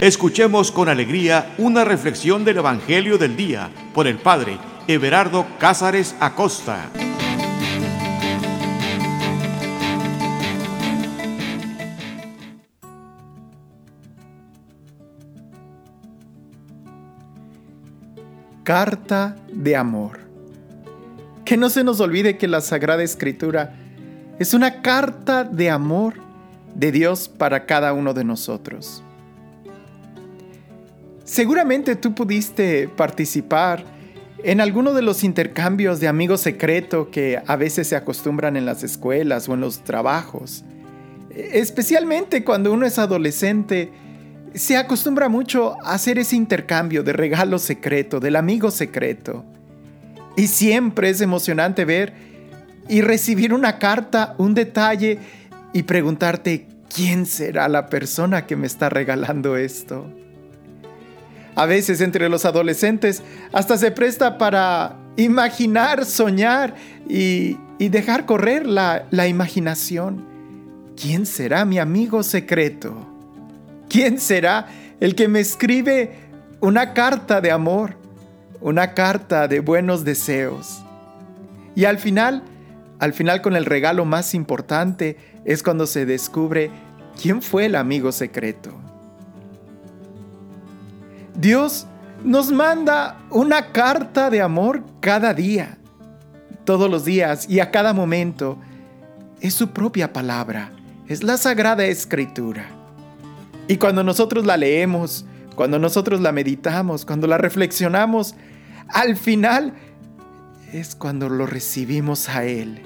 Escuchemos con alegría una reflexión del Evangelio del Día por el Padre Everardo Cázares Acosta. Carta de amor. Que no se nos olvide que la Sagrada Escritura es una carta de amor de Dios para cada uno de nosotros. Seguramente tú pudiste participar en alguno de los intercambios de amigos secreto que a veces se acostumbran en las escuelas o en los trabajos. Especialmente cuando uno es adolescente, se acostumbra mucho a hacer ese intercambio de regalo secreto, del amigo secreto. Y siempre es emocionante ver y recibir una carta, un detalle y preguntarte, ¿quién será la persona que me está regalando esto? A veces entre los adolescentes hasta se presta para imaginar, soñar y, dejar correr la, la imaginación. ¿Quién será mi amigo secreto? ¿Quién será el que me escribe una carta de amor, una carta de buenos deseos? Y al final, al final con el regalo más importante es cuando se descubre quién fue el amigo secreto. Dios nos manda una carta de amor cada día, todos los días y a cada momento. Es su propia palabra, es la sagrada escritura. Y cuando nosotros la leemos, cuando nosotros la meditamos, cuando la reflexionamos, al final es cuando lo recibimos a Él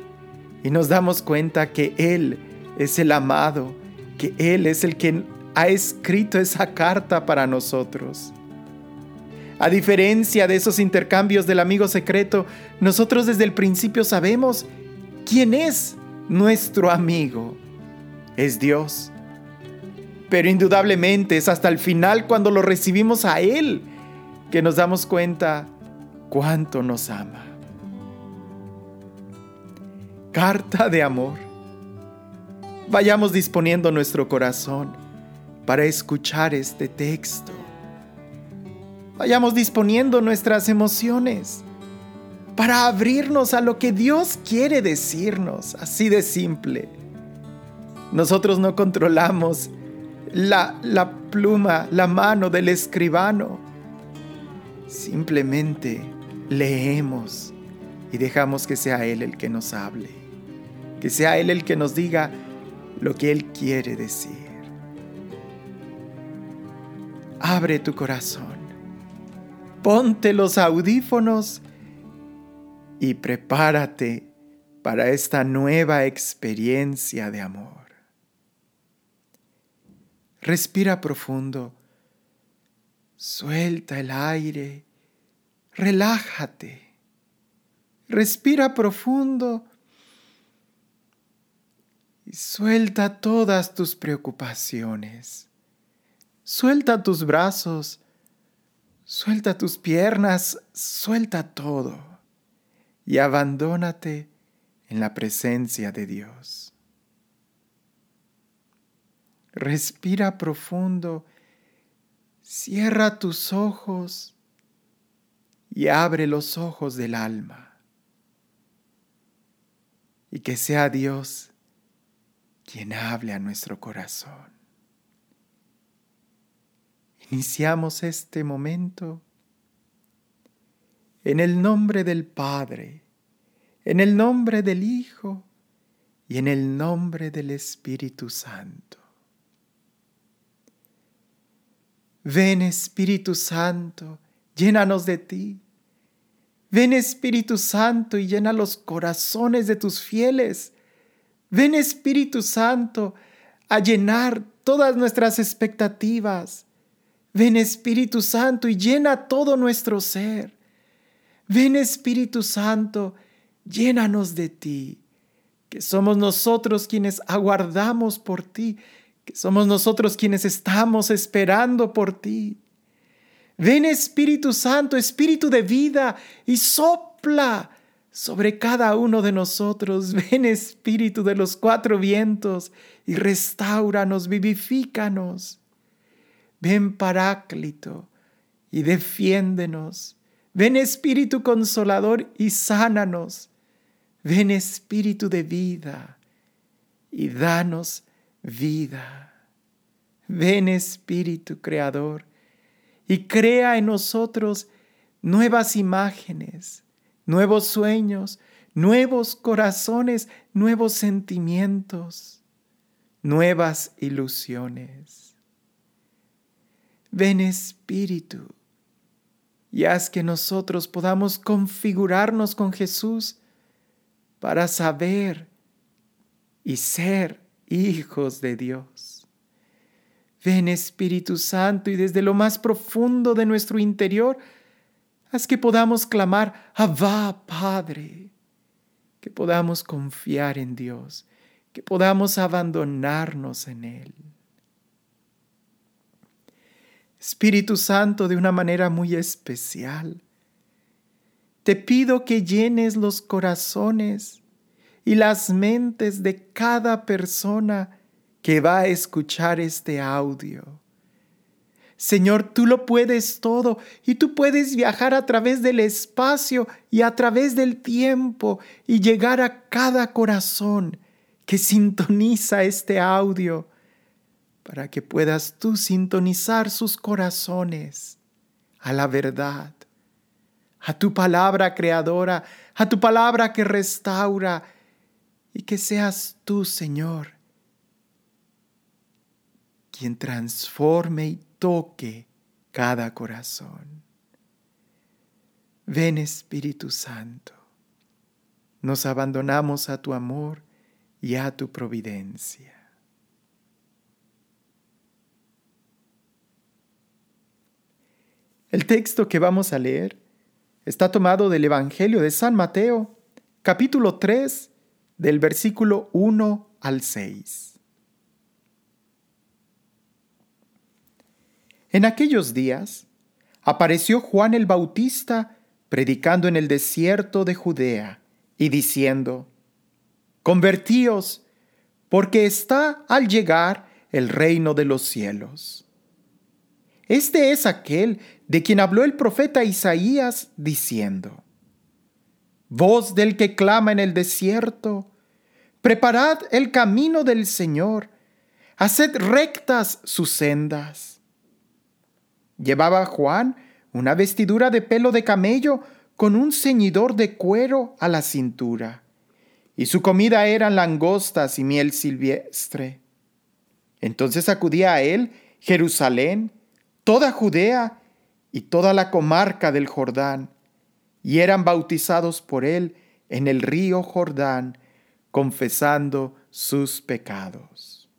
y nos damos cuenta que Él es el amado, que Él es el que ha escrito esa carta para nosotros. A diferencia de esos intercambios del amigo secreto, nosotros desde el principio sabemos quién es nuestro amigo. Es Dios. Pero indudablemente es hasta el final cuando lo recibimos a Él que nos damos cuenta cuánto nos ama. Carta de amor. Vayamos disponiendo nuestro corazón para escuchar este texto vayamos disponiendo nuestras emociones para abrirnos a lo que Dios quiere decirnos, así de simple. Nosotros no controlamos la, la pluma, la mano del escribano. Simplemente leemos y dejamos que sea Él el que nos hable, que sea Él el que nos diga lo que Él quiere decir. Abre tu corazón ponte los audífonos y prepárate para esta nueva experiencia de amor. Respira profundo, suelta el aire, relájate, respira profundo. Y suelta todas tus preocupaciones. Suelta tus brazos Suelta tus piernas, suelta todo y abandónate en la presencia de Dios. Respira profundo, cierra tus ojos y abre los ojos del alma. Y que sea Dios quien hable a nuestro corazón. Iniciamos este momento en el nombre del Padre, en el nombre del Hijo y en el nombre del Espíritu Santo. Ven Espíritu Santo, llénanos de ti. Ven Espíritu Santo y llena los corazones de tus fieles. Ven Espíritu Santo a llenar todas nuestras expectativas Ven Espíritu Santo y llena todo nuestro ser. Ven Espíritu Santo, llénanos de ti, que somos nosotros quienes aguardamos por ti, que somos nosotros quienes estamos esperando por ti. Ven Espíritu Santo, Espíritu de vida, y sopla sobre cada uno de nosotros. Ven Espíritu de los cuatro vientos, y restauranos, vivifícanos. Ven Paráclito y defiéndenos. Ven Espíritu Consolador y sánanos. Ven Espíritu de vida y danos vida. Ven Espíritu Creador y crea en nosotros nuevas imágenes, nuevos sueños, nuevos corazones, nuevos sentimientos, nuevas ilusiones. Ven Espíritu y haz que nosotros podamos configurarnos con Jesús para saber y ser hijos de Dios. Ven Espíritu Santo y desde lo más profundo de nuestro interior, haz que podamos clamar, Abba Padre, que podamos confiar en Dios, que podamos abandonarnos en Él. Espíritu Santo, de una manera muy especial, te pido que llenes los corazones y las mentes de cada persona que va a escuchar este audio. Señor, tú lo puedes todo y tú puedes viajar a través del espacio y a través del tiempo y llegar a cada corazón que sintoniza este audio para que puedas tú sintonizar sus corazones a la verdad, a tu palabra creadora, a tu palabra que restaura y que seas tú, Señor, quien transforme y toque cada corazón. Ven Espíritu Santo, nos abandonamos a tu amor y a tu providencia. El texto que vamos a leer está tomado del Evangelio de San Mateo, capítulo 3, del versículo 1 al 6. En aquellos días apareció Juan el Bautista predicando en el desierto de Judea y diciendo, Convertíos, porque está al llegar el reino de los cielos. Este es aquel de quien habló el profeta Isaías diciendo, Voz del que clama en el desierto, preparad el camino del Señor, haced rectas sus sendas. Llevaba Juan una vestidura de pelo de camello con un ceñidor de cuero a la cintura, y su comida eran langostas y miel silvestre. Entonces acudía a él Jerusalén, toda Judea y toda la comarca del Jordán, y eran bautizados por él en el río Jordán, confesando sus pecados.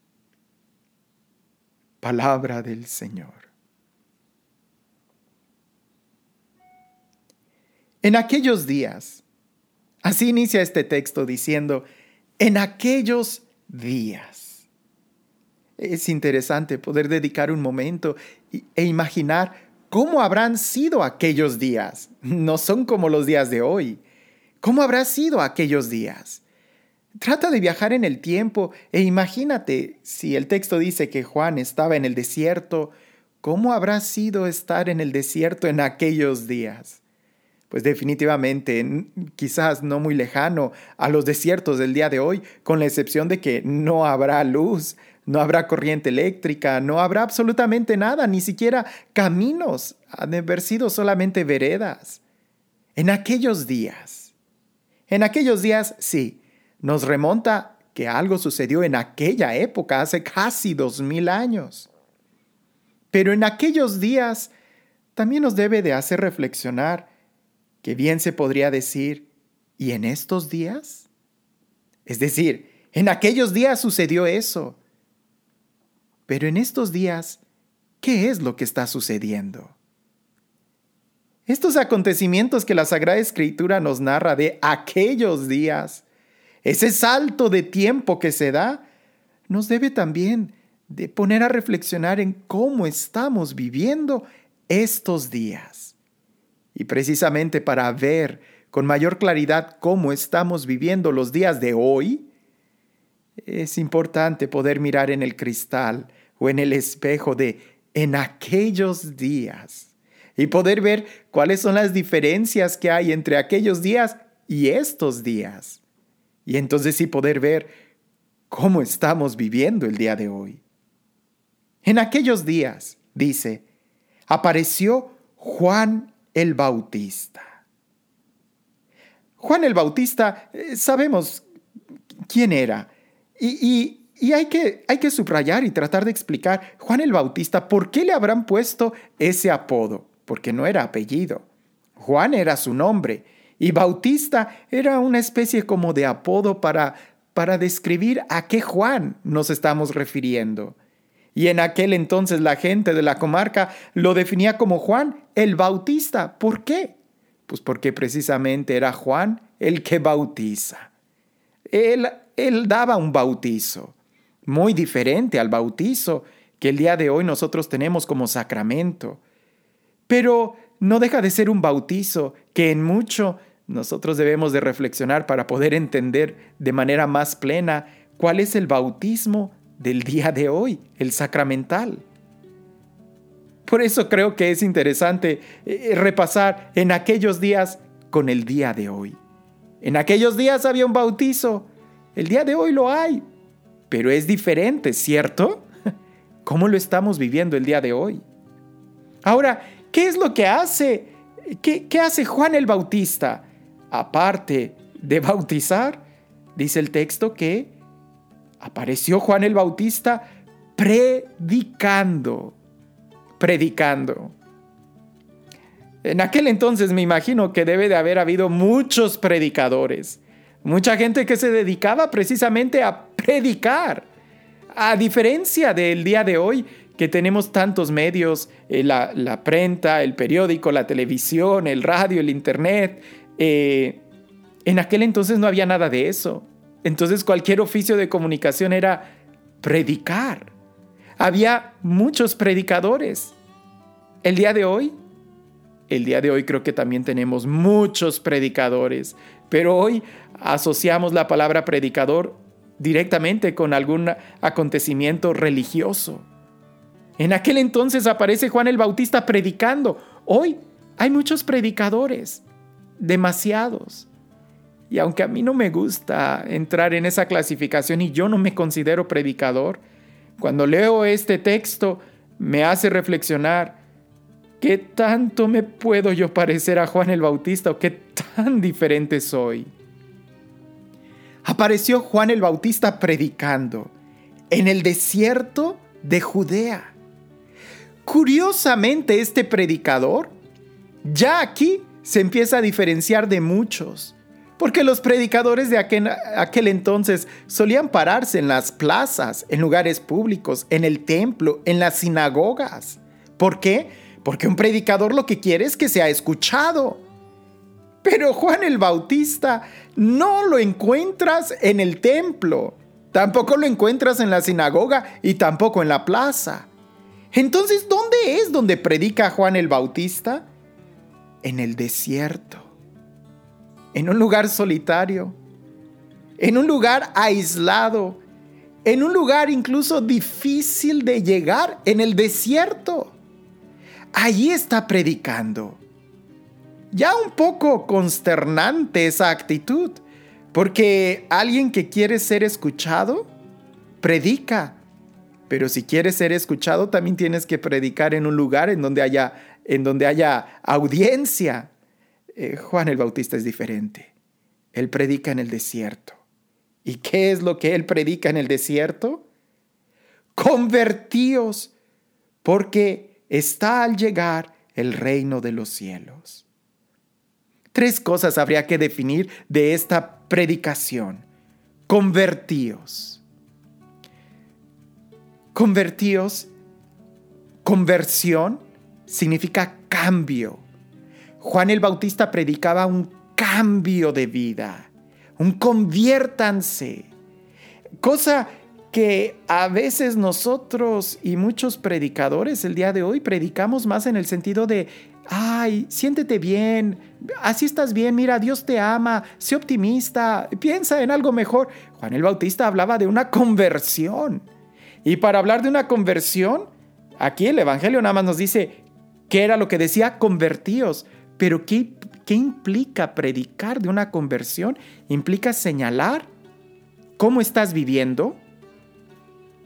Palabra del Señor. En aquellos días, así inicia este texto diciendo, en aquellos días. Es interesante poder dedicar un momento e imaginar cómo habrán sido aquellos días. No son como los días de hoy. ¿Cómo habrá sido aquellos días? Trata de viajar en el tiempo e imagínate si el texto dice que Juan estaba en el desierto, ¿cómo habrá sido estar en el desierto en aquellos días? pues definitivamente quizás no muy lejano a los desiertos del día de hoy, con la excepción de que no habrá luz, no habrá corriente eléctrica, no habrá absolutamente nada, ni siquiera caminos, han de haber sido solamente veredas. En aquellos días, en aquellos días sí, nos remonta que algo sucedió en aquella época, hace casi dos mil años. Pero en aquellos días también nos debe de hacer reflexionar que bien se podría decir, ¿y en estos días? Es decir, en aquellos días sucedió eso. Pero en estos días, ¿qué es lo que está sucediendo? Estos acontecimientos que la Sagrada Escritura nos narra de aquellos días, ese salto de tiempo que se da, nos debe también de poner a reflexionar en cómo estamos viviendo estos días. Y precisamente para ver con mayor claridad cómo estamos viviendo los días de hoy, es importante poder mirar en el cristal o en el espejo de en aquellos días y poder ver cuáles son las diferencias que hay entre aquellos días y estos días. Y entonces sí poder ver cómo estamos viviendo el día de hoy. En aquellos días, dice, apareció Juan el Bautista. Juan el Bautista, eh, sabemos quién era. Y, hay, que, hay que subrayar y tratar de explicar, Juan el Bautista, ¿por qué le habrán puesto ese apodo? Porque no era apellido. Juan era su nombre y Bautista era una especie como de apodo para, para describir a qué Juan nos estamos refiriendo. Y en aquel entonces la gente de la comarca lo definía como Juan el Bautista. ¿Por qué? Pues porque precisamente era Juan el que bautiza. Él, él daba un bautizo, muy diferente al bautizo que el día de hoy nosotros tenemos como sacramento. Pero no deja de ser un bautizo que en mucho nosotros debemos de reflexionar para poder entender de manera más plena cuál es el bautismo del día de hoy, el sacramental. Por eso creo que es interesante eh, repasar en aquellos días con el día de hoy. En aquellos días había un bautizo, el día de hoy lo hay, pero es diferente, ¿cierto? ¿Cómo lo estamos viviendo el día de hoy? Ahora, ¿qué es lo que hace? ¿Qué, qué hace Juan el Bautista? Aparte de bautizar, dice el texto que apareció Juan el Bautista predicando, predicando. En aquel entonces me imagino que debe de haber habido muchos predicadores, mucha gente que se dedicaba precisamente a predicar. A diferencia del día de hoy, que tenemos tantos medios, eh, la, la, prenta, el periódico, la televisión, el radio, el internet, eh, en aquel entonces no había nada de eso. Entonces cualquier oficio de comunicación era predicar. Había muchos predicadores. El día de hoy, el día de hoy creo que también tenemos muchos predicadores, pero hoy asociamos la palabra predicador directamente con algún acontecimiento religioso. En aquel entonces aparece Juan el Bautista predicando. Hoy hay muchos predicadores, demasiados. Y aunque a mí no me gusta entrar en esa clasificación y yo no me considero predicador, cuando leo este texto me hace reflexionar qué tanto me puedo yo parecer a Juan el Bautista o qué tan diferente soy. Apareció Juan el Bautista predicando en el desierto de Judea. Curiosamente, este predicador ya aquí se empieza a diferenciar de muchos porque los predicadores de aquel, entonces solían pararse en las plazas, en lugares públicos, en el templo, en las sinagogas. ¿Por qué? Porque un predicador lo que quiere es que sea escuchado. Pero Juan el Bautista no lo encuentras en el templo, tampoco lo encuentras en la sinagoga y tampoco en la plaza. Entonces, ¿dónde es donde predica Juan el Bautista? En el desierto en un lugar solitario, en un lugar aislado, en un lugar incluso difícil de llegar, en el desierto. Allí está predicando. Ya un poco consternante esa actitud, porque alguien que quiere ser escuchado, predica. Pero si quieres ser escuchado, también tienes que predicar en un lugar en donde haya, en donde haya audiencia. Eh, Juan el Bautista es diferente. Él predica en el desierto. ¿Y qué es lo que él predica en el desierto? Convertíos, porque está al llegar el reino de los cielos. Tres cosas habría que definir de esta predicación. Convertíos. Convertíos, conversión significa cambio Juan el Bautista predicaba un cambio de vida, un conviértanse, cosa que a veces nosotros y muchos predicadores el día de hoy predicamos más en el sentido de, ay, siéntete bien, así estás bien, mira, Dios te ama, sé optimista, piensa en algo mejor. Juan el Bautista hablaba de una conversión. Y para hablar de una conversión, Aquí el Evangelio nada más nos dice qué era lo que decía convertíos, pero ¿qué, qué implica predicar de una conversión? Implica señalar cómo estás viviendo,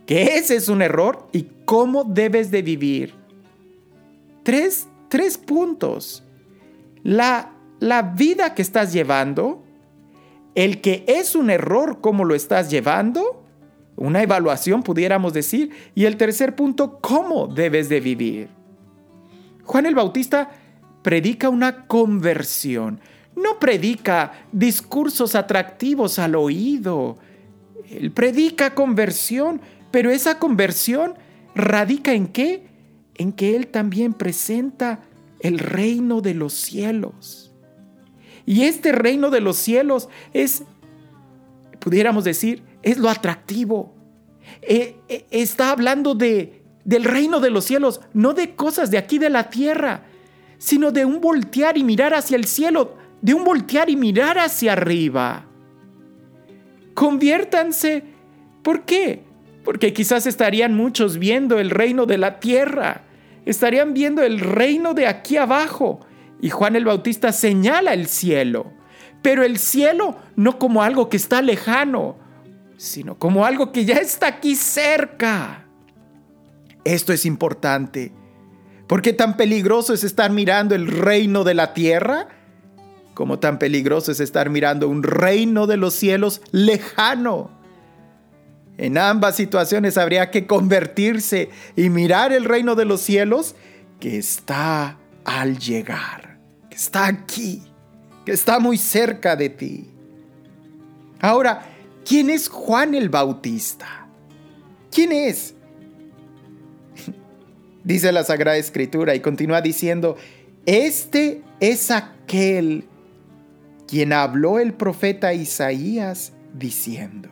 que ese es un error y cómo debes de vivir. Tres, tres puntos. La, la vida que estás llevando, el que es un error, cómo lo estás llevando, una evaluación pudiéramos decir, y el tercer punto, cómo debes de vivir. Juan el Bautista predica una conversión, no predica discursos atractivos al oído, él predica conversión, pero esa conversión radica en qué? En que Él también presenta el reino de los cielos. Y este reino de los cielos es, pudiéramos decir, es lo atractivo. Eh, eh, está hablando de, del reino de los cielos, no de cosas de aquí de la tierra, sino de un voltear y mirar hacia el cielo, de un voltear y mirar hacia arriba. Conviértanse. ¿Por qué? Porque quizás estarían muchos viendo el reino de la tierra, estarían viendo el reino de aquí abajo. Y Juan el Bautista señala el cielo, pero el cielo no como algo que está lejano, sino como algo que ya está aquí cerca. Esto es importante. ¿Por qué tan peligroso es estar mirando el reino de la tierra? Como tan peligroso es estar mirando un reino de los cielos lejano. En ambas situaciones habría que convertirse y mirar el reino de los cielos que está al llegar, que está aquí, que está muy cerca de ti. Ahora, ¿quién es Juan el Bautista? ¿Quién es? Dice la Sagrada Escritura y continúa diciendo, este es aquel quien habló el profeta Isaías diciendo,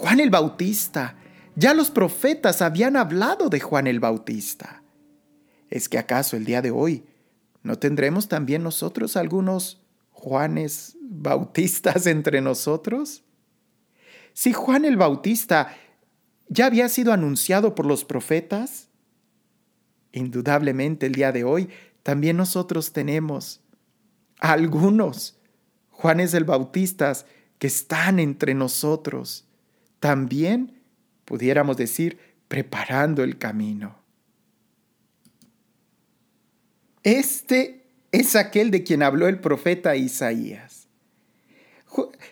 Juan el Bautista, ya los profetas habían hablado de Juan el Bautista. ¿Es que acaso el día de hoy no tendremos también nosotros algunos Juanes Bautistas entre nosotros? Si Juan el Bautista ya había sido anunciado por los profetas, indudablemente el día de hoy también nosotros tenemos algunos Juanes el Bautistas que están entre nosotros, también pudiéramos decir preparando el camino. Este es aquel de quien habló el profeta Isaías.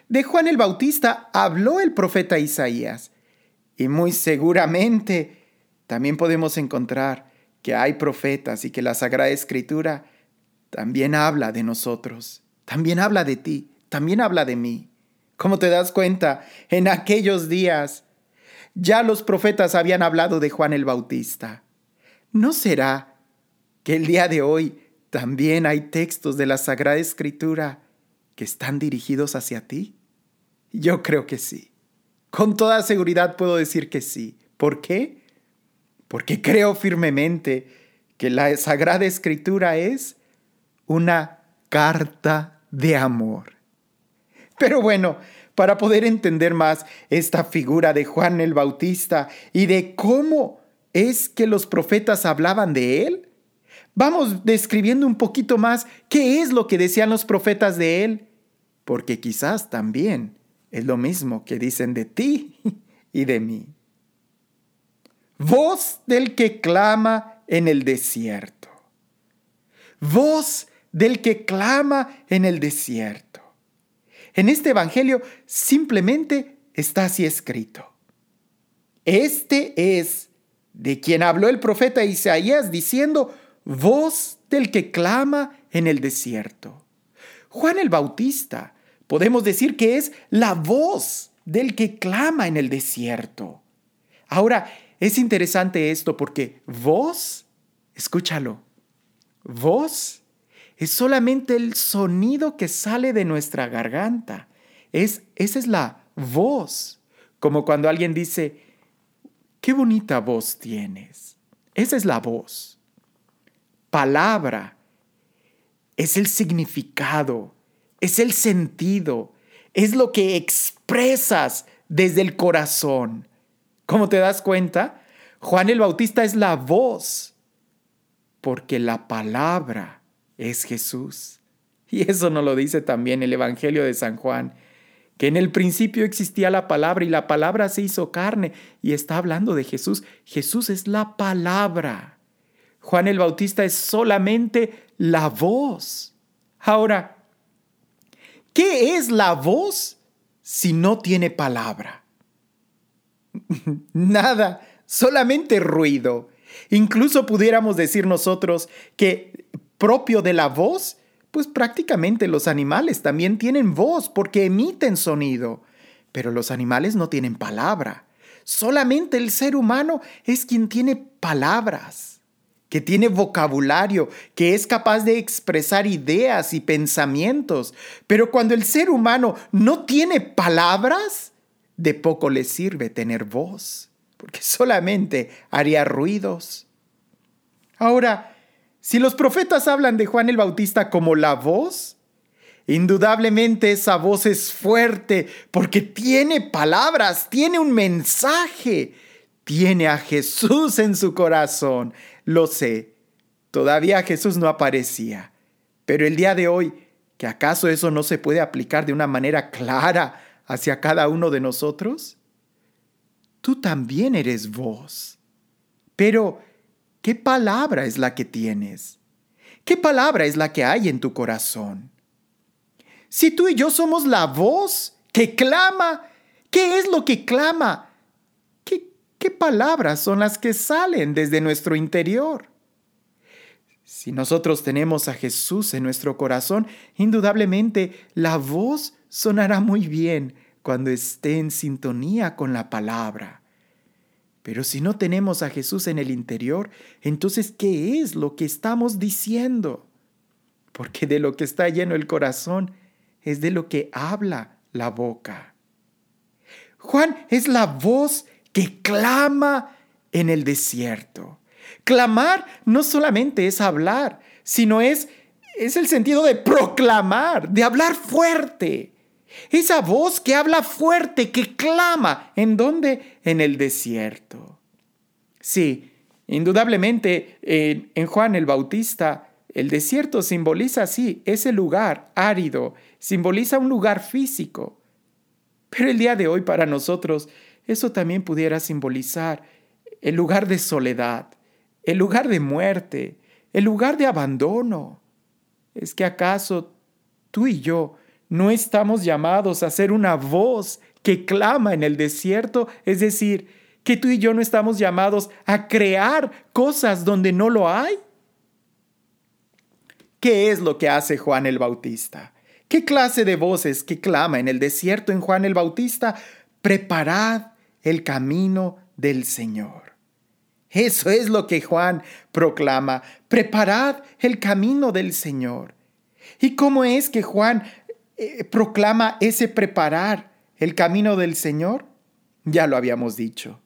De Juan el Bautista habló el profeta Isaías y muy seguramente también podemos encontrar que hay profetas y que la Sagrada Escritura también habla de nosotros, también habla de ti, también habla de mí. Como te das cuenta, en aquellos días ya los profetas habían hablado de Juan el Bautista. ¿No será que el día de hoy también hay textos de la Sagrada Escritura que están dirigidos hacia ti? Yo creo que sí. Con toda seguridad puedo decir que sí. ¿Por qué? Porque creo firmemente que la Sagrada Escritura es una carta de amor. Pero bueno, para poder entender más esta figura de Juan el Bautista y de cómo es que los profetas hablaban de él, vamos describiendo un poquito más qué es lo que decían los profetas de él, porque quizás también es lo mismo que dicen de ti y de mí. Voz del que clama en el desierto. Voz del que clama en el desierto. En este Evangelio simplemente está así escrito. Este es de quien habló el profeta Isaías diciendo, voz del que clama en el desierto. Juan el Bautista, podemos decir que es la voz del que clama en el desierto. Ahora, es interesante esto porque voz, escúchalo, voz es solamente el sonido que sale de nuestra garganta. Es, esa es la voz. Como cuando alguien dice, qué bonita voz tienes. Esa es la voz. Palabra es el significado, es el sentido, es lo que expresas desde el corazón. ¿Cómo te das cuenta? Juan el Bautista es la voz, porque la palabra es Jesús. Y eso nos lo dice también el Evangelio de San Juan, que en el principio existía la palabra y la palabra se hizo carne y está hablando de Jesús. Jesús es la palabra. Juan el Bautista es solamente la voz. Ahora, ¿qué es la voz si no tiene palabra? Nada, solamente ruido. Incluso pudiéramos decir nosotros que propio de la voz, pues prácticamente los animales también tienen voz porque emiten sonido, pero los animales no tienen palabra. Solamente el ser humano es quien tiene palabras, que tiene vocabulario, que es capaz de expresar ideas y pensamientos. Pero cuando el ser humano no tiene palabras, de poco le sirve tener voz porque solamente haría ruidos. Ahora, si los profetas hablan de Juan el Bautista como la voz, indudablemente esa voz es fuerte porque tiene palabras, tiene un mensaje, tiene a Jesús en su corazón. Lo sé, todavía Jesús no aparecía, pero el día de hoy, ¿que acaso eso no se puede aplicar de una manera clara hacia cada uno de nosotros? tú también eres vos. Pero, ¿qué palabra es la que tienes? ¿Qué palabra es la que hay en tu corazón? Si tú y yo somos la voz que clama, ¿qué es lo que clama? ¿Qué, palabras son las que salen desde nuestro interior? Si nosotros tenemos a Jesús en nuestro corazón, indudablemente la voz sonará muy bien, cuando esté en sintonía con la palabra. Pero si no tenemos a Jesús en el interior, entonces, ¿qué es lo que estamos diciendo? Porque de lo que está lleno el corazón es de lo que habla la boca. Juan es la voz que clama en el desierto. Clamar no solamente es hablar, sino es, es el sentido de proclamar, de hablar fuerte. Esa voz que habla fuerte, que clama. ¿En dónde? En el desierto. Sí, indudablemente en Juan el Bautista, el desierto simboliza, sí, ese lugar árido, simboliza un lugar físico. Pero el día de hoy para nosotros, eso también pudiera simbolizar el lugar de soledad, el lugar de muerte, el lugar de abandono. ¿Es que acaso tú y yo no estamos llamados a ser una voz que clama en el desierto, es decir, que tú y yo no estamos llamados a crear cosas donde no lo hay. ¿Qué es lo que hace Juan el Bautista? ¿Qué clase de voces que clama en el desierto en Juan el Bautista? Preparad el camino del Señor. Eso es lo que Juan proclama. Preparad el camino del Señor. ¿Y cómo es que Juan eh, proclama ese preparar el camino del Señor? Ya lo habíamos dicho,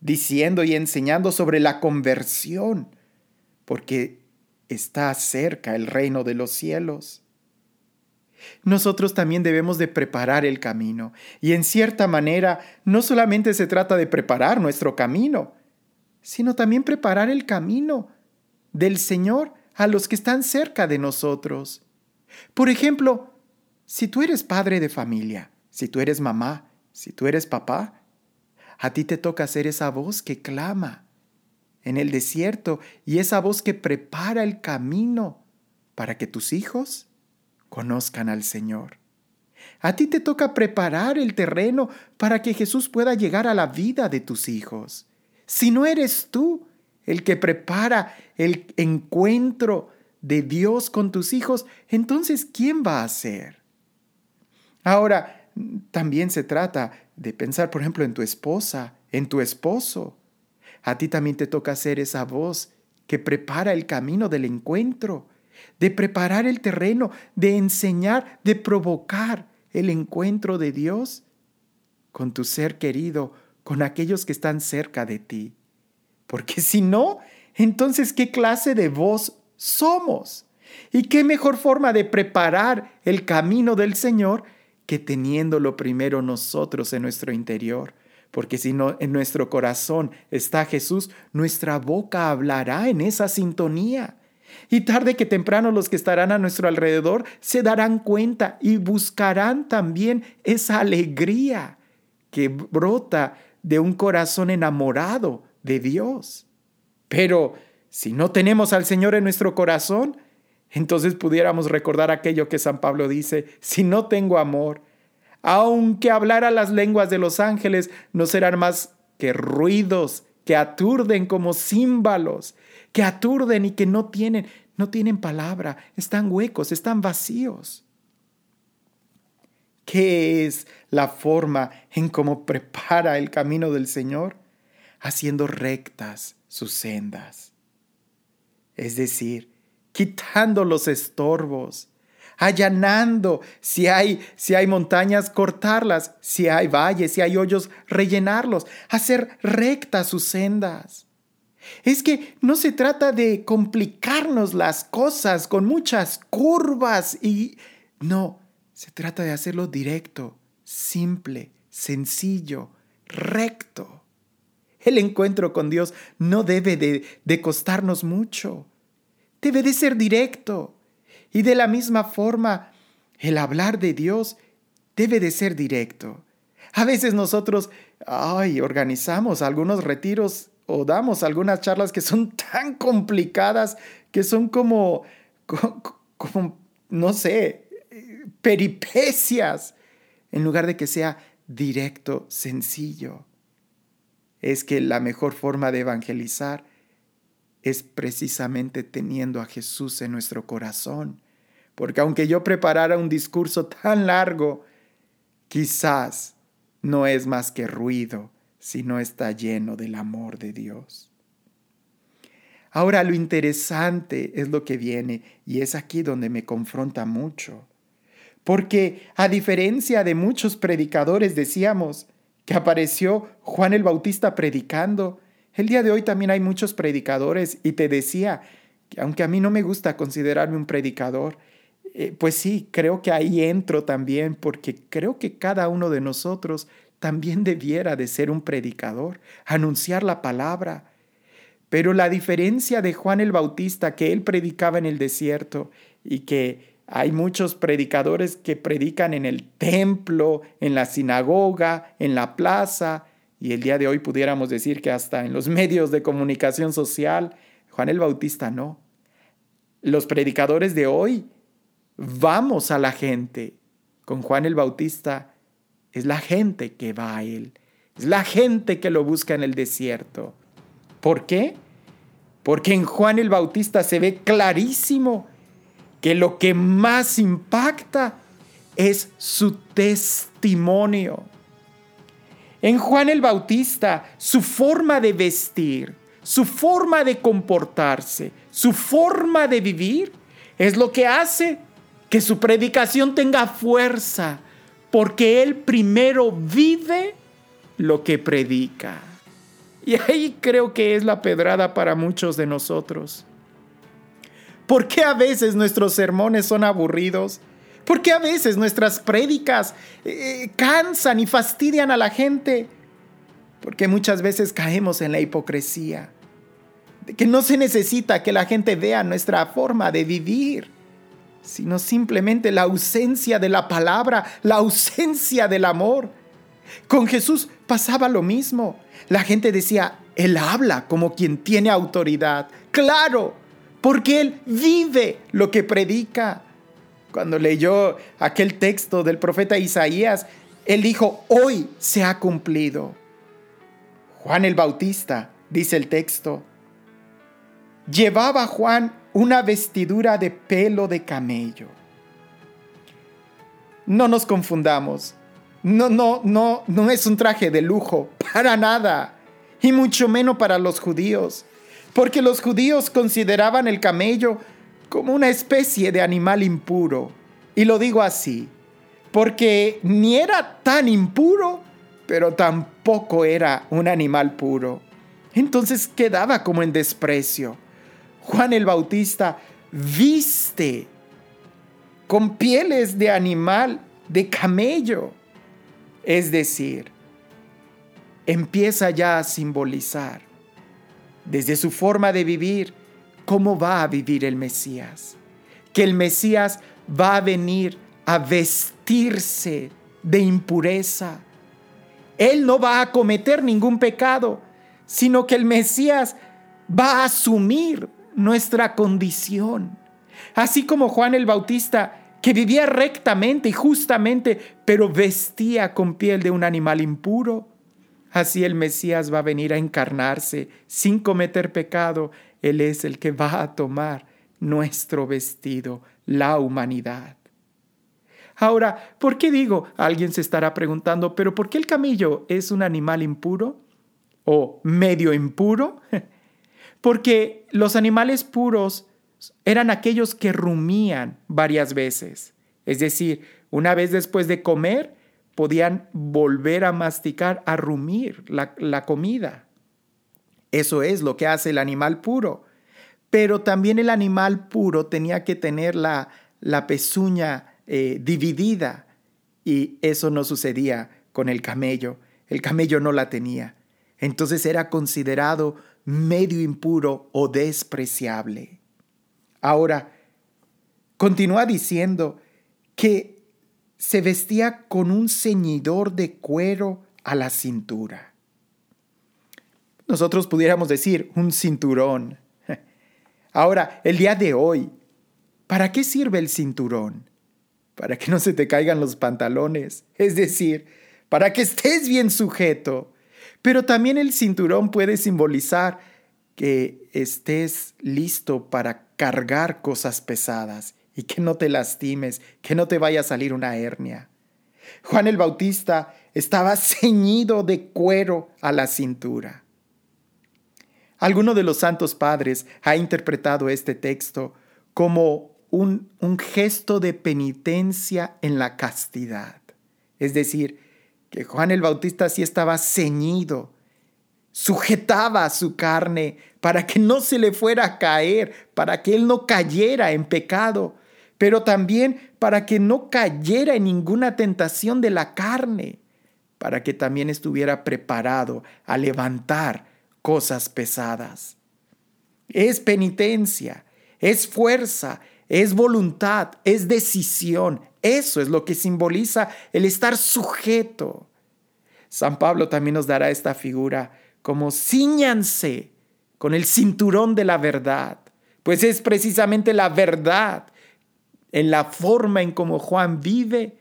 diciendo y enseñando sobre la conversión, porque está cerca el reino de los cielos. Nosotros también debemos de preparar el camino, y en cierta manera no solamente se trata de preparar nuestro camino, sino también preparar el camino del Señor a los que están cerca de nosotros. Por ejemplo, si tú eres padre de familia, si tú eres mamá, si tú eres papá, a ti te toca ser esa voz que clama en el desierto y esa voz que prepara el camino para que tus hijos conozcan al Señor. A ti te toca preparar el terreno para que Jesús pueda llegar a la vida de tus hijos. Si no eres tú el que prepara el encuentro de Dios con tus hijos, entonces ¿quién va a ser? Ahora, también se trata de pensar, por ejemplo, en tu esposa, en tu esposo. A ti también te toca ser esa voz que prepara el camino del encuentro, de preparar el terreno, de enseñar, de provocar el encuentro de Dios con tu ser querido, con aquellos que están cerca de ti. Porque si no, entonces, ¿qué clase de voz somos? ¿Y qué mejor forma de preparar el camino del Señor que teniéndolo primero nosotros en nuestro interior, porque si no en nuestro corazón está Jesús, nuestra boca hablará en esa sintonía. Y tarde que temprano los que estarán a nuestro alrededor se darán cuenta y buscarán también esa alegría que brota de un corazón enamorado de Dios. Pero si no tenemos al Señor en nuestro corazón, entonces pudiéramos recordar aquello que San Pablo dice, si no tengo amor, aunque hablara las lenguas de los ángeles, no serán más que ruidos que aturden como címbalos, que aturden y que no tienen, no tienen palabra, están huecos, están vacíos. ¿Qué es la forma en cómo prepara el camino del Señor? Haciendo rectas sus sendas. Es decir, quitando los estorbos, allanando. Si hay, si hay montañas, cortarlas. Si hay valles, si hay hoyos, rellenarlos. Hacer rectas sus sendas. Es que no se trata de complicarnos las cosas con muchas curvas y... No, se trata de hacerlo directo, simple, sencillo, recto. El encuentro con Dios no debe de, de costarnos mucho. Debe de ser directo. Y de la misma forma, el hablar de Dios debe de ser directo. A veces nosotros, ay, organizamos algunos retiros o damos algunas charlas que son tan complicadas, que son como, como, no sé, peripecias, en lugar de que sea directo, sencillo. Es que la mejor forma de evangelizar es precisamente teniendo a Jesús en nuestro corazón porque aunque yo preparara un discurso tan largo, quizás no es más que ruido si no está lleno del amor de Dios. Ahora lo interesante es lo que viene y es aquí donde me confronta mucho. Porque a diferencia de muchos predicadores decíamos que apareció Juan el Bautista predicando, el día de hoy también hay muchos predicadores y te decía que aunque a mí no me gusta considerarme un predicador, eh, pues sí, creo que ahí entro también porque creo que cada uno de nosotros también debiera de ser un predicador, anunciar la palabra. Pero la diferencia de Juan el Bautista, que él predicaba en el desierto y que hay muchos predicadores que predican en el templo, en la sinagoga, en la plaza, y el día de hoy pudiéramos decir que hasta en los medios de comunicación social, Juan el Bautista no. Los predicadores de hoy vamos a la gente. Con Juan el Bautista es la gente que va a él, es la gente que lo busca en el desierto. ¿Por qué? Porque en Juan el Bautista se ve clarísimo que lo que más impacta es su testimonio. En Juan el Bautista, su forma de vestir, su forma de comportarse, su forma de vivir, es lo que hace que su predicación tenga fuerza, porque Él primero vive lo que predica. Y ahí creo que es la pedrada para muchos de nosotros. ¿Por qué a veces nuestros sermones son aburridos? ¿Por qué a veces nuestras prédicas eh, cansan y fastidian a la gente? Porque muchas veces caemos en la hipocresía, de que no se necesita que la gente vea nuestra forma de vivir sino simplemente la ausencia de la palabra, la ausencia del amor. Con Jesús pasaba lo mismo. La gente decía, Él habla como quien tiene autoridad. Claro, porque Él vive lo que predica. Cuando leyó aquel texto del profeta Isaías, Él dijo, hoy se ha cumplido. Juan el Bautista, dice el texto, llevaba Juan una vestidura de pelo de camello. No nos confundamos. No, no, no, no es un traje de lujo, para nada. Y mucho menos para los judíos. Porque los judíos consideraban el camello como una especie de animal impuro. Y lo digo así, porque ni era tan impuro, pero tampoco era un animal puro. Entonces quedaba como en desprecio. Juan el Bautista viste con pieles de animal, de camello. Es decir, empieza ya a simbolizar, desde su forma de vivir, cómo va a vivir el Mesías. Que el Mesías va a venir a vestirse de impureza. Él no va a cometer ningún pecado, sino que el Mesías va a asumir nuestra condición. Así como Juan el Bautista, que vivía rectamente y justamente, pero vestía con piel de un animal impuro. Así el Mesías va a venir a encarnarse sin cometer pecado. Él es el que va a tomar nuestro vestido, la humanidad. Ahora, ¿por qué digo? Alguien se estará preguntando, pero ¿por qué el camello es un animal impuro? ¿O medio impuro? Porque los animales puros eran aquellos que rumían varias veces. Es decir, una vez después de comer, podían volver a masticar, a rumir la, la comida. Eso es lo que hace el animal puro. Pero también el animal puro tenía que tener la, la pezuña eh, dividida y eso no sucedía con el camello. El camello no la tenía. Entonces era considerado medio impuro o despreciable. Ahora, continúa diciendo que se vestía con un ceñidor de cuero a la cintura. Nosotros pudiéramos decir un cinturón. Ahora, el día de hoy, ¿para qué sirve el cinturón? para que no se te caigan los pantalones, es decir, para que estés bien sujeto. Pero también el cinturón puede simbolizar que estés listo para cargar cosas pesadas y que no te lastimes, que no te vaya a salir una hernia. Juan el Bautista estaba ceñido de cuero a la cintura. Alguno de los santos padres ha interpretado este texto como un, gesto de penitencia en la castidad. Es decir, que Juan el Bautista sí estaba ceñido, sujetaba su carne para que no se le fuera a caer, para que él no cayera en pecado, pero también para que no cayera en ninguna tentación de la carne, para que también estuviera preparado a levantar cosas pesadas. Es penitencia, es fuerza, es voluntad, es decisión. Eso es lo que simboliza el estar sujeto. San Pablo también nos dará esta figura como ciñanse con el cinturón de la verdad, pues es precisamente la verdad en la forma en como Juan vive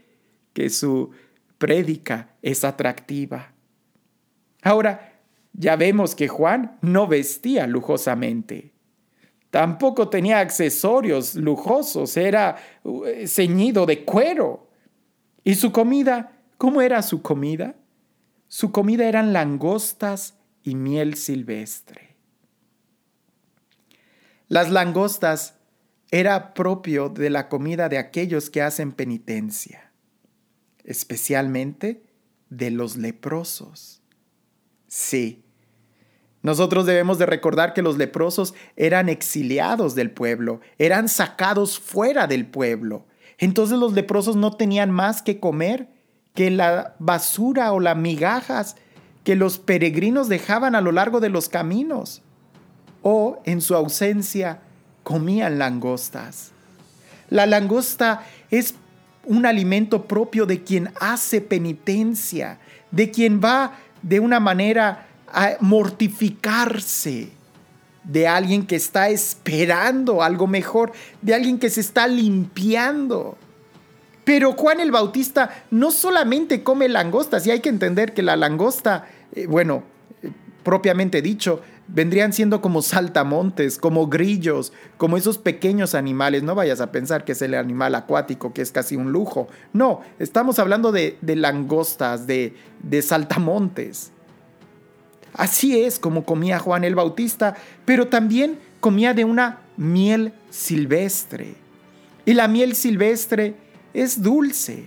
que su prédica es atractiva. Ahora, ya vemos que Juan no vestía lujosamente. Tampoco tenía accesorios lujosos, era eh, ceñido de cuero. ¿Y su comida? ¿Cómo era su comida? Su comida eran langostas y miel silvestre. Las langostas era propio de la comida de aquellos que hacen penitencia, especialmente de los leprosos. Sí, nosotros debemos de recordar que los leprosos eran exiliados del pueblo, eran sacados fuera del pueblo. Entonces los leprosos no tenían más que comer que la basura o las migajas que los peregrinos dejaban a lo largo de los caminos. O, en su ausencia, comían langostas. La langosta es un alimento propio de quien hace penitencia, de quien va de una manera a mortificarse de alguien que está esperando algo mejor, de alguien que se está limpiando. Pero Juan el Bautista no solamente come langostas, y hay que entender que la langosta, eh, bueno, eh, propiamente dicho, vendrían siendo como saltamontes, como grillos, como esos pequeños animales. No vayas a pensar que es el animal acuático, que es casi un lujo. No, estamos hablando de, langostas, de, de saltamontes. Así es como comía Juan el Bautista, pero también comía de una miel silvestre. Y la miel silvestre es dulce,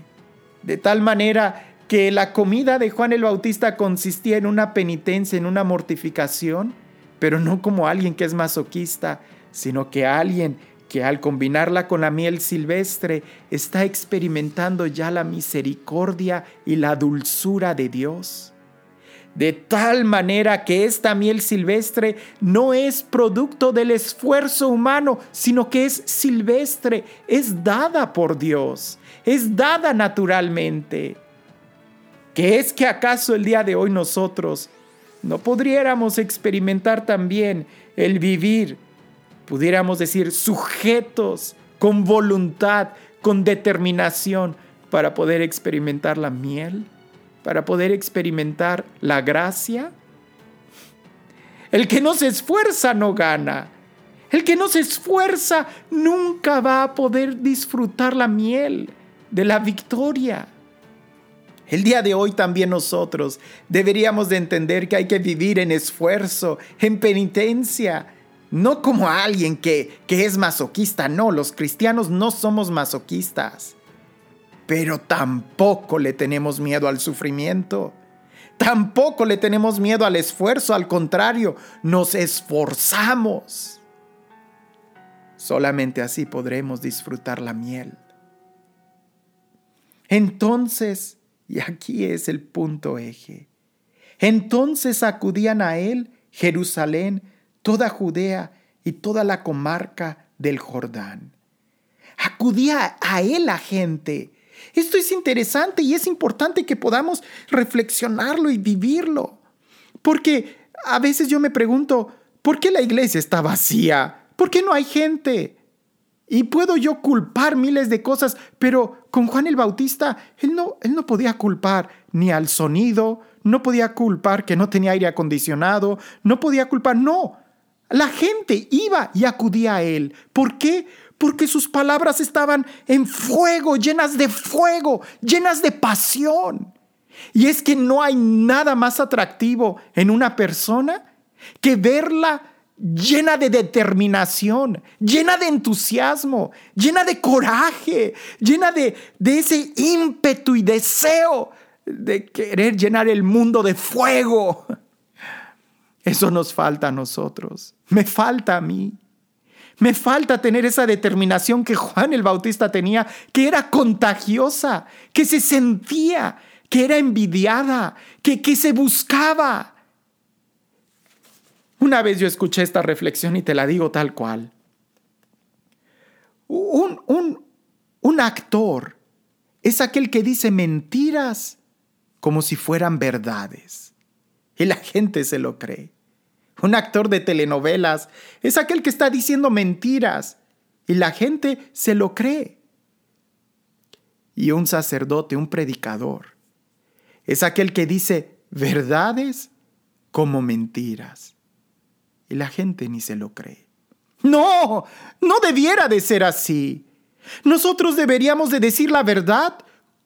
de tal manera que la comida de Juan el Bautista consistía en una penitencia, en una mortificación, pero no como alguien que es masoquista, sino que alguien que al combinarla con la miel silvestre está experimentando ya la misericordia y la dulzura de Dios. De tal manera que esta miel silvestre no es producto del esfuerzo humano, sino que es silvestre, es dada por Dios, es dada naturalmente. ¿Qué es que acaso el día de hoy nosotros no podríamos experimentar también el vivir, pudiéramos decir, sujetos con voluntad, con determinación para poder experimentar la miel? Para poder experimentar la gracia? El que no se esfuerza no gana. El que no se esfuerza nunca va a poder disfrutar la miel de la victoria. El día de hoy también nosotros deberíamos de entender que hay que vivir en esfuerzo, en penitencia, no como alguien que, que es masoquista, no, los cristianos no somos masoquistas pero tampoco le tenemos miedo al sufrimiento. Tampoco le tenemos miedo al esfuerzo, al contrario, nos esforzamos. Solamente así podremos disfrutar la miel. Entonces, y aquí es el punto eje, entonces acudían a él Jerusalén, toda Judea y toda la comarca del Jordán. Acudía a él la gente esto es interesante y es importante que podamos reflexionarlo y vivirlo. Porque a veces yo me pregunto, ¿por qué la iglesia está vacía? ¿Por qué no hay gente? Y puedo yo culpar miles de cosas, pero con Juan el Bautista, él no, él no podía culpar ni al sonido, no podía culpar que no tenía aire acondicionado, no podía culpar, no. La gente iba y acudía a él. ¿Por qué? Porque sus palabras estaban en fuego, llenas de fuego, llenas de pasión. Y es que no hay nada más atractivo en una persona que verla llena de determinación, llena de entusiasmo, llena de coraje, llena de, ese ímpetu y deseo de querer llenar el mundo de fuego. Eso nos falta a nosotros, me falta a mí. Me falta tener esa determinación que Juan el Bautista tenía, que era contagiosa, que se sentía, que era envidiada, que, que se buscaba. Una vez yo escuché esta reflexión y te la digo tal cual. Un, un, un actor es aquel que dice mentiras como si fueran verdades. Y la gente se lo cree. Un actor de telenovelas es aquel que está diciendo mentiras y la gente se lo cree. Y un sacerdote, un predicador, es aquel que dice verdades como mentiras. Y la gente ni se lo cree. No, no debiera de ser así. Nosotros deberíamos de decir la verdad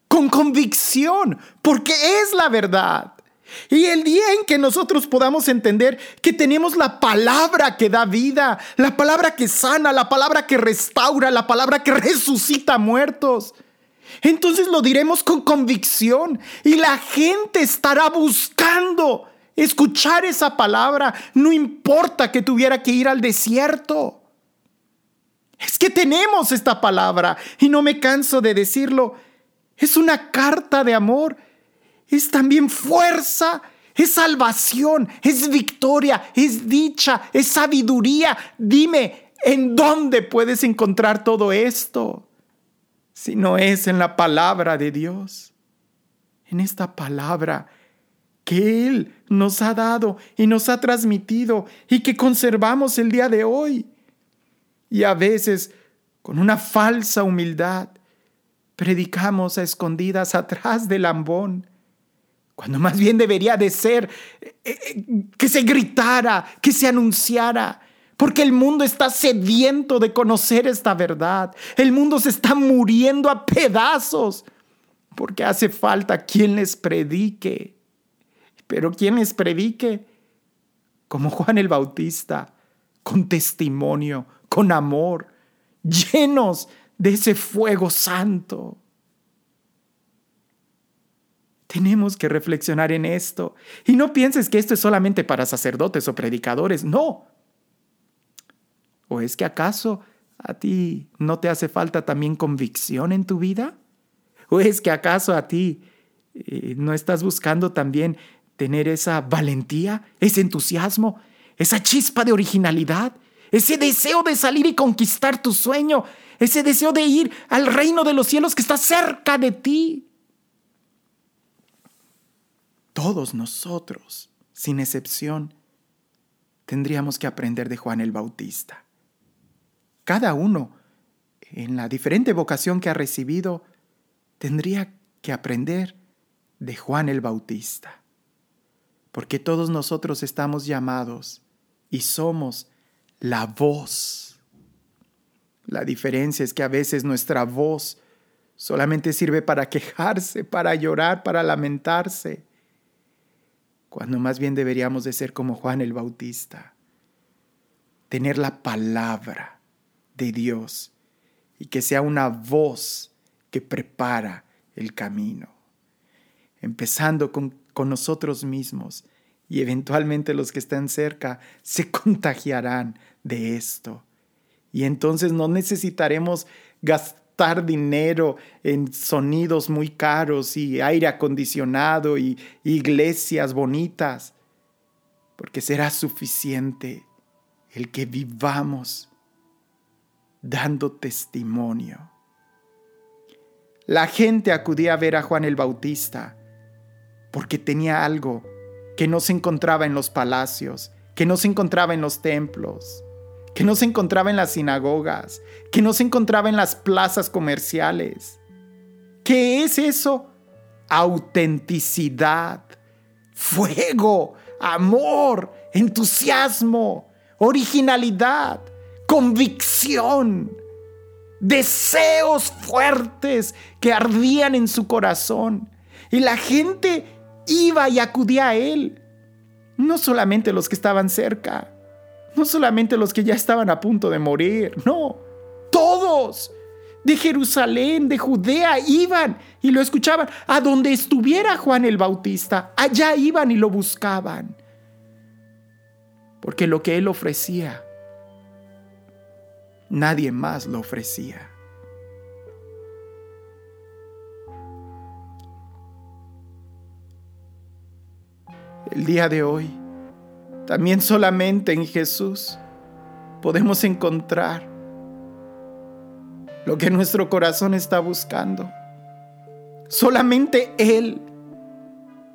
con convicción, porque es la verdad. Y el día en que nosotros podamos entender que tenemos la palabra que da vida, la palabra que sana, la palabra que restaura, la palabra que resucita muertos, entonces lo diremos con convicción y la gente estará buscando escuchar esa palabra, no importa que tuviera que ir al desierto. Es que tenemos esta palabra y no me canso de decirlo. Es una carta de amor es también fuerza, es salvación, es victoria, es dicha, es sabiduría. Dime, ¿en dónde puedes encontrar todo esto? Si no es en la palabra de Dios, en esta palabra que Él nos ha dado y nos ha transmitido y que conservamos el día de hoy. Y a veces, con una falsa humildad, predicamos a escondidas atrás del ambón cuando más bien debería de ser eh, eh, que se gritara, que se anunciara, porque el mundo está sediento de conocer esta verdad. El mundo se está muriendo a pedazos, porque hace falta quien les predique. Pero quien les predique, como Juan el Bautista, con testimonio, con amor, llenos de ese fuego santo. Tenemos que reflexionar en esto. Y no pienses que esto es solamente para sacerdotes o predicadores, no. ¿O es que acaso a ti no te hace falta también convicción en tu vida? ¿O es que acaso a ti eh, no estás buscando también tener esa valentía, ese entusiasmo, esa chispa de originalidad, ese deseo de salir y conquistar tu sueño, ese deseo de ir al reino de los cielos que está cerca de ti. Todos nosotros, sin excepción, tendríamos que aprender de Juan el Bautista. Cada uno, en la diferente vocación que ha recibido, tendría que aprender de Juan el Bautista. Porque todos nosotros estamos llamados y somos la voz. La diferencia es que a veces nuestra voz solamente sirve para quejarse, para llorar, para lamentarse, cuando más bien deberíamos de ser como Juan el Bautista, tener la palabra de Dios y que sea una voz que prepara el camino, empezando con, con nosotros mismos y eventualmente los que están cerca se contagiarán de esto. Y entonces no necesitaremos dinero en sonidos muy caros y aire acondicionado y iglesias bonitas, porque será suficiente el que vivamos dando testimonio. La gente acudía a ver a Juan el Bautista porque tenía algo que no se encontraba en los palacios, que no se encontraba en los templos, que no se encontraba en las sinagogas, que no se encontraba en las plazas comerciales. ¿Qué es eso? Autenticidad, fuego, amor, entusiasmo, originalidad, convicción, deseos fuertes que ardían en su corazón. Y la gente iba y acudía a él. No solamente los que estaban cerca, no solamente los que ya estaban a punto de morir, no, todos de Jerusalén, de Judea, iban y lo escuchaban. A donde estuviera Juan el Bautista, allá iban y lo buscaban. Porque lo que él ofrecía, nadie más lo ofrecía. El día de hoy, también solamente en Jesús podemos encontrar lo que nuestro corazón está buscando. Solamente Él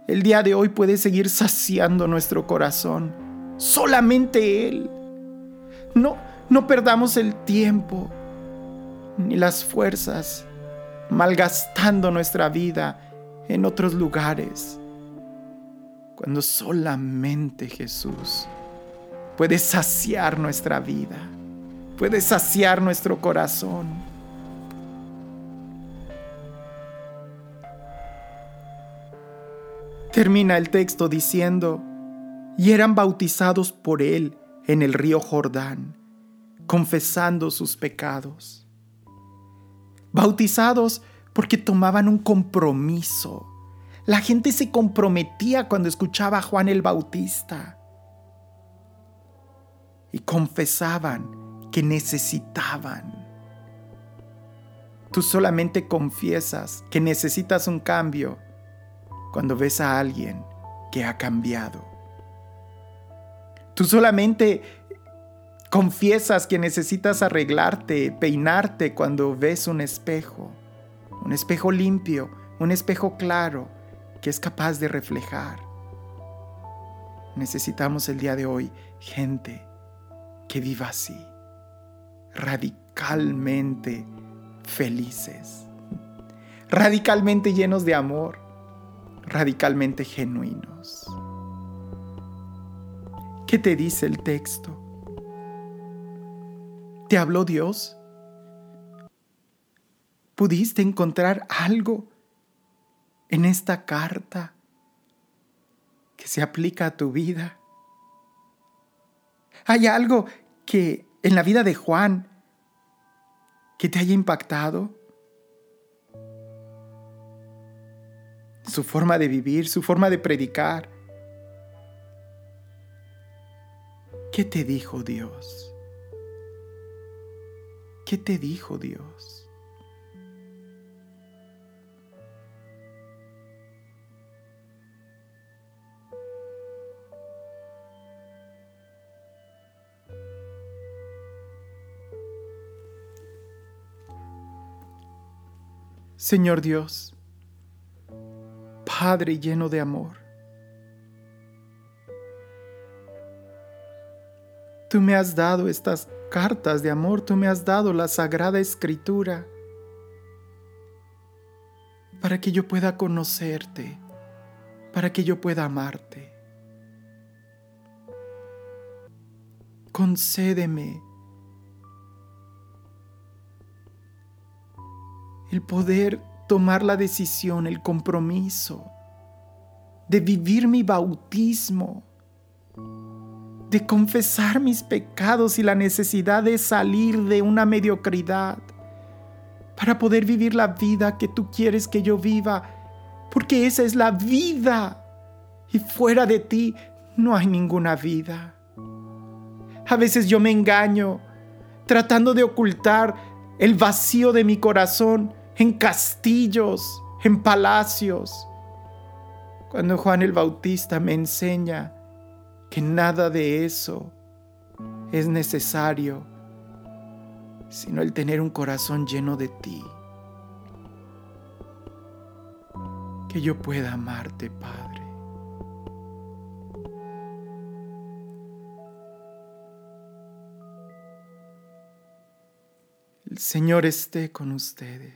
el día de hoy puede seguir saciando nuestro corazón. Solamente Él. No, no perdamos el tiempo ni las fuerzas malgastando nuestra vida en otros lugares cuando solamente Jesús puede saciar nuestra vida, puede saciar nuestro corazón. Termina el texto diciendo, y eran bautizados por él en el río Jordán, confesando sus pecados. Bautizados porque tomaban un compromiso la gente se comprometía cuando escuchaba a Juan el Bautista y confesaban que necesitaban. Tú solamente confiesas que necesitas un cambio cuando ves a alguien que ha cambiado. Tú solamente confiesas que necesitas arreglarte, peinarte cuando ves un espejo, un espejo limpio, un espejo claro, que es capaz de reflejar. Necesitamos el día de hoy gente que viva así, radicalmente felices, radicalmente llenos de amor, radicalmente genuinos. ¿Qué te dice el texto? ¿Te habló Dios? ¿Pudiste encontrar algo en esta carta que se aplica a tu vida? ¿Hay algo que en la vida de Juan que te haya impactado? Su forma de vivir, su forma de predicar. ¿Qué te dijo Dios? ¿Qué te dijo Dios? Señor Dios, Padre lleno de amor, tú me has dado estas cartas de amor, tú me has dado la sagrada escritura para que yo pueda conocerte, para que yo pueda amarte. Concédeme el poder tomar la decisión, el compromiso de vivir mi bautismo, de confesar mis pecados y la necesidad de salir de una mediocridad para poder vivir la vida que tú quieres que yo viva, porque esa es la vida y fuera de ti no hay ninguna vida. A veces yo me engaño tratando de ocultar el vacío de mi corazón en castillos, en palacios. Cuando Juan el Bautista me enseña que nada de eso es necesario, sino el tener un corazón lleno de ti. Que yo pueda amarte, Padre. El Señor esté con ustedes.